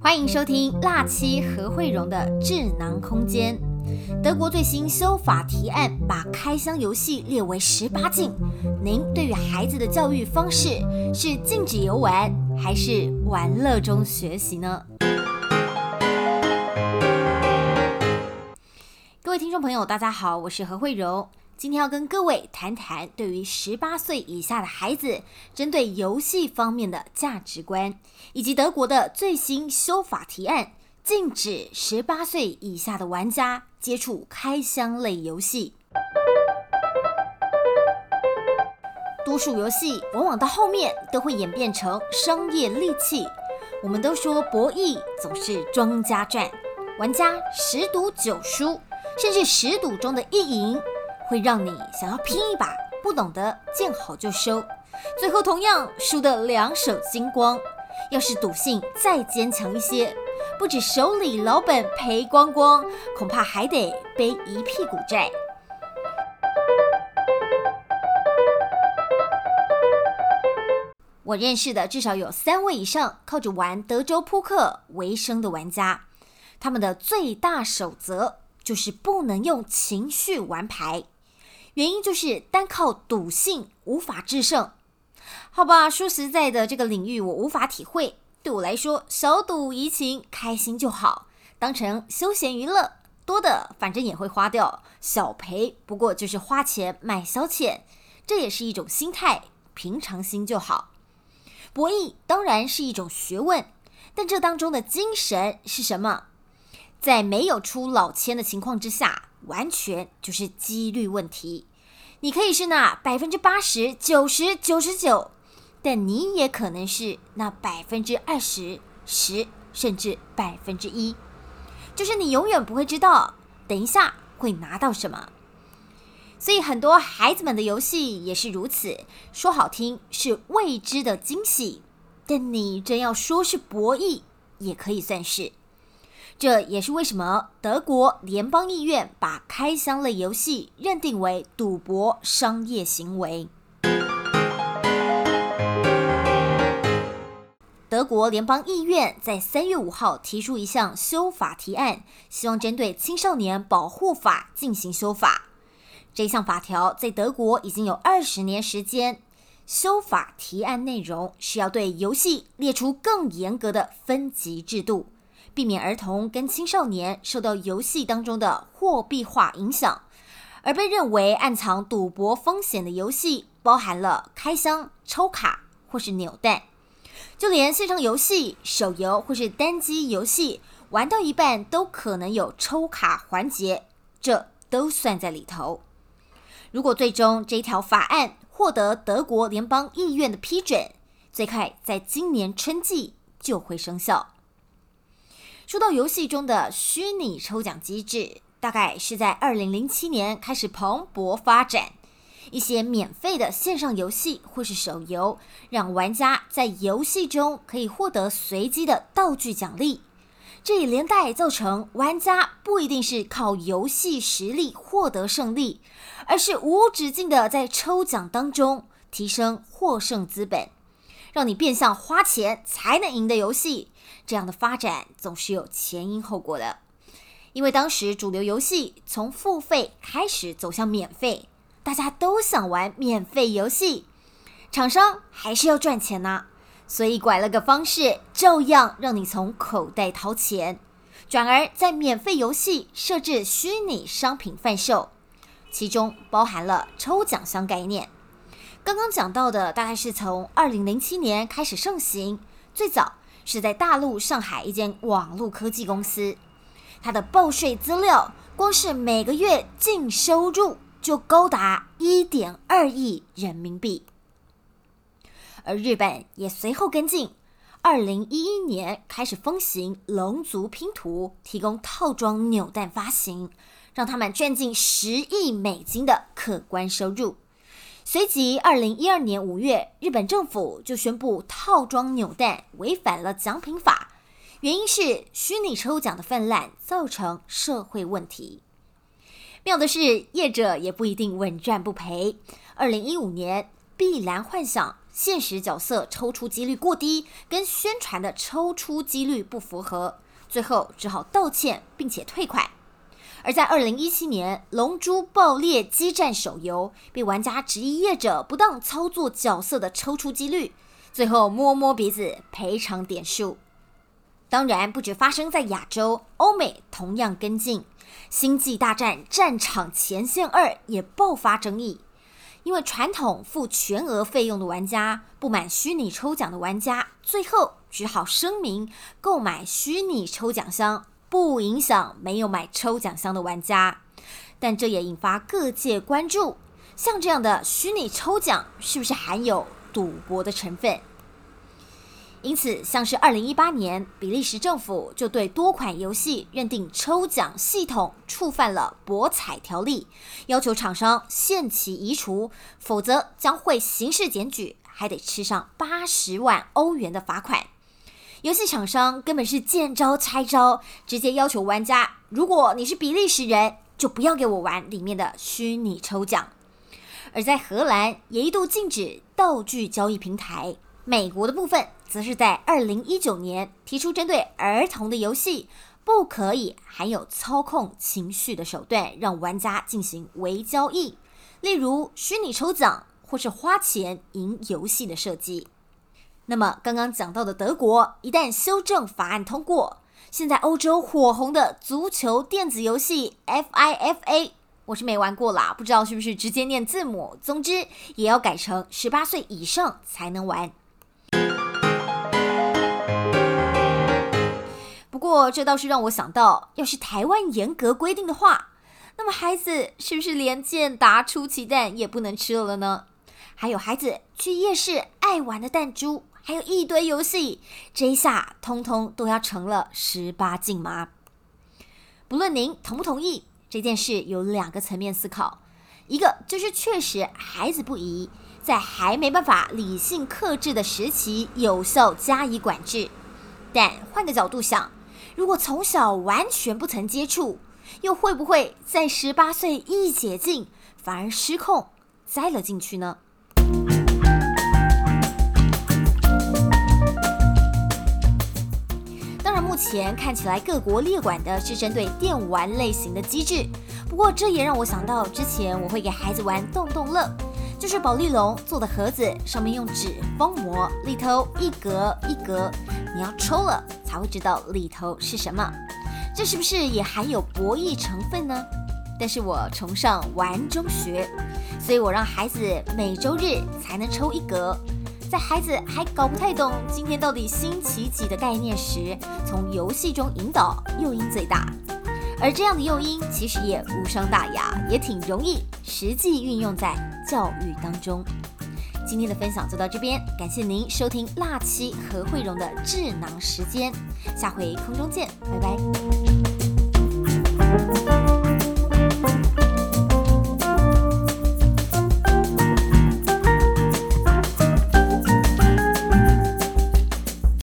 欢迎收听辣七何慧荣的智囊空间。德国最新修法提案把开箱游戏列为十八禁。您对于孩子的教育方式是禁止游玩，还是玩乐中学习呢？各位听众朋友，大家好，我是何慧荣。今天要跟各位谈谈对于十八岁以下的孩子，针对游戏方面的价值观，以及德国的最新修法提案，禁止十八岁以下的玩家接触开箱类游戏。多数游戏往往到后面都会演变成商业利器。我们都说博弈总是庄家赚，玩家十赌九输，甚至十赌中的一赢。会让你想要拼一把，不懂得见好就收，最后同样输得两手精光。要是赌性再坚强一些，不止手里老本赔光光，恐怕还得背一屁股债。我认识的至少有三位以上靠着玩德州扑克为生的玩家，他们的最大守则就是不能用情绪玩牌。原因就是单靠赌性无法制胜，好吧？说实在的，这个领域我无法体会。对我来说，小赌怡情，开心就好，当成休闲娱乐，多的反正也会花掉，小赔不过就是花钱买消遣，这也是一种心态，平常心就好。博弈当然是一种学问，但这当中的精神是什么？在没有出老千的情况之下。完全就是几率问题，你可以是那百分之八十九十九十九，但你也可能是那百分之二十十甚至百分之一，就是你永远不会知道等一下会拿到什么。所以很多孩子们的游戏也是如此，说好听是未知的惊喜，但你真要说是博弈，也可以算是。这也是为什么德国联邦议院把开箱类游戏认定为赌博商业行为。德国联邦议院在三月五号提出一项修法提案，希望针对青少年保护法进行修法。这项法条在德国已经有二十年时间。修法提案内容是要对游戏列出更严格的分级制度。避免儿童跟青少年受到游戏当中的货币化影响，而被认为暗藏赌博风险的游戏，包含了开箱、抽卡或是扭蛋，就连线上游戏、手游或是单机游戏，玩到一半都可能有抽卡环节，这都算在里头。如果最终这一条法案获得德国联邦议院的批准，最快在今年春季就会生效。说到游戏中的虚拟抽奖机制，大概是在二零零七年开始蓬勃发展。一些免费的线上游戏或是手游，让玩家在游戏中可以获得随机的道具奖励。这也连带造成玩家不一定是靠游戏实力获得胜利，而是无止境的在抽奖当中提升获胜资本，让你变相花钱才能赢的游戏。这样的发展总是有前因后果的，因为当时主流游戏从付费开始走向免费，大家都想玩免费游戏，厂商还是要赚钱呐，所以拐了个方式，照样让你从口袋掏钱，转而在免费游戏设置虚拟商品贩售，其中包含了抽奖箱概念。刚刚讲到的大概是从二零零七年开始盛行，最早。是在大陆上海一间网络科技公司，它的报税资料光是每个月净收入就高达一点二亿人民币，而日本也随后跟进，二零一一年开始风行龙族拼图，提供套装扭蛋发行，让他们赚进十亿美金的可观收入。随即，二零一二年五月，日本政府就宣布套装扭蛋违反了奖品法，原因是虚拟抽奖的泛滥造成社会问题。妙的是，业者也不一定稳赚不赔。二零一五年，碧蓝幻想现实角色抽出几率过低，跟宣传的抽出几率不符合，最后只好道歉并且退款。而在二零一七年，《龙珠爆裂激战》手游被玩家质疑业者不当操作角色的抽出几率，最后摸摸鼻子赔偿点数。当然，不止发生在亚洲，欧美同样跟进。《星际大战：战场前线二》也爆发争议，因为传统付全额费用的玩家不满虚拟抽奖的玩家，最后只好声明购买虚拟抽奖箱不影响没有买抽奖箱的玩家。但这也引发各界关注，像这样的虚拟抽奖是不是含有赌博的成分？因此，像是二零一八年，比利时政府就对多款游戏认定抽奖系统触犯了博彩条例，要求厂商限期移除，否则将会刑事检举，还得吃上八十万欧元的罚款。游戏厂商根本是见招拆招，直接要求玩家，如果你是比利时人，就不要给我玩里面的虚拟抽奖。而在荷兰，也一度禁止道具交易平台。美国的部分则是在二零一九年提出，针对儿童的游戏不可以含有操控情绪的手段，让玩家进行微交易，例如虚拟抽奖或是花钱赢游戏的设计。那么刚刚讲到的德国，一旦修正法案通过，现在欧洲火红的足球电子游戏 FIFA，我是没玩过啦，不知道是不是直接念字母。总之也要改成十八岁以上才能玩。不过，这倒是让我想到，要是台湾严格规定的话，那么孩子是不是连健达出奇蛋也不能吃了呢？还有孩子去夜市爱玩的弹珠，还有一堆游戏，这一下通通都要成了十八禁吗？不论您同不同意，这件事有两个层面思考，一个就是确实孩子不宜在还没办法理性克制的时期有效加以管制，但换个角度想。如果从小完全不曾接触，又会不会在十八岁一解禁，反而失控栽了进去呢？目前看起来各国列管的是针对电玩类型的机制，不过这也让我想到之前我会给孩子玩动动乐，就是宝丽龙做的盒子，上面用纸封膜，里头一格一格，你要抽了。才会知道里头是什么，这是不是也含有博弈成分呢？但是我崇尚玩中学，所以我让孩子每周日才能抽一格，在孩子还搞不太懂今天到底星期几的概念时，从游戏中引导，诱因最大。而这样的诱因其实也无伤大雅，也挺容易实际运用在教育当中。今天的分享就到这边，感谢您收听辣七和慧荣的智囊时间，下回空中见，拜拜。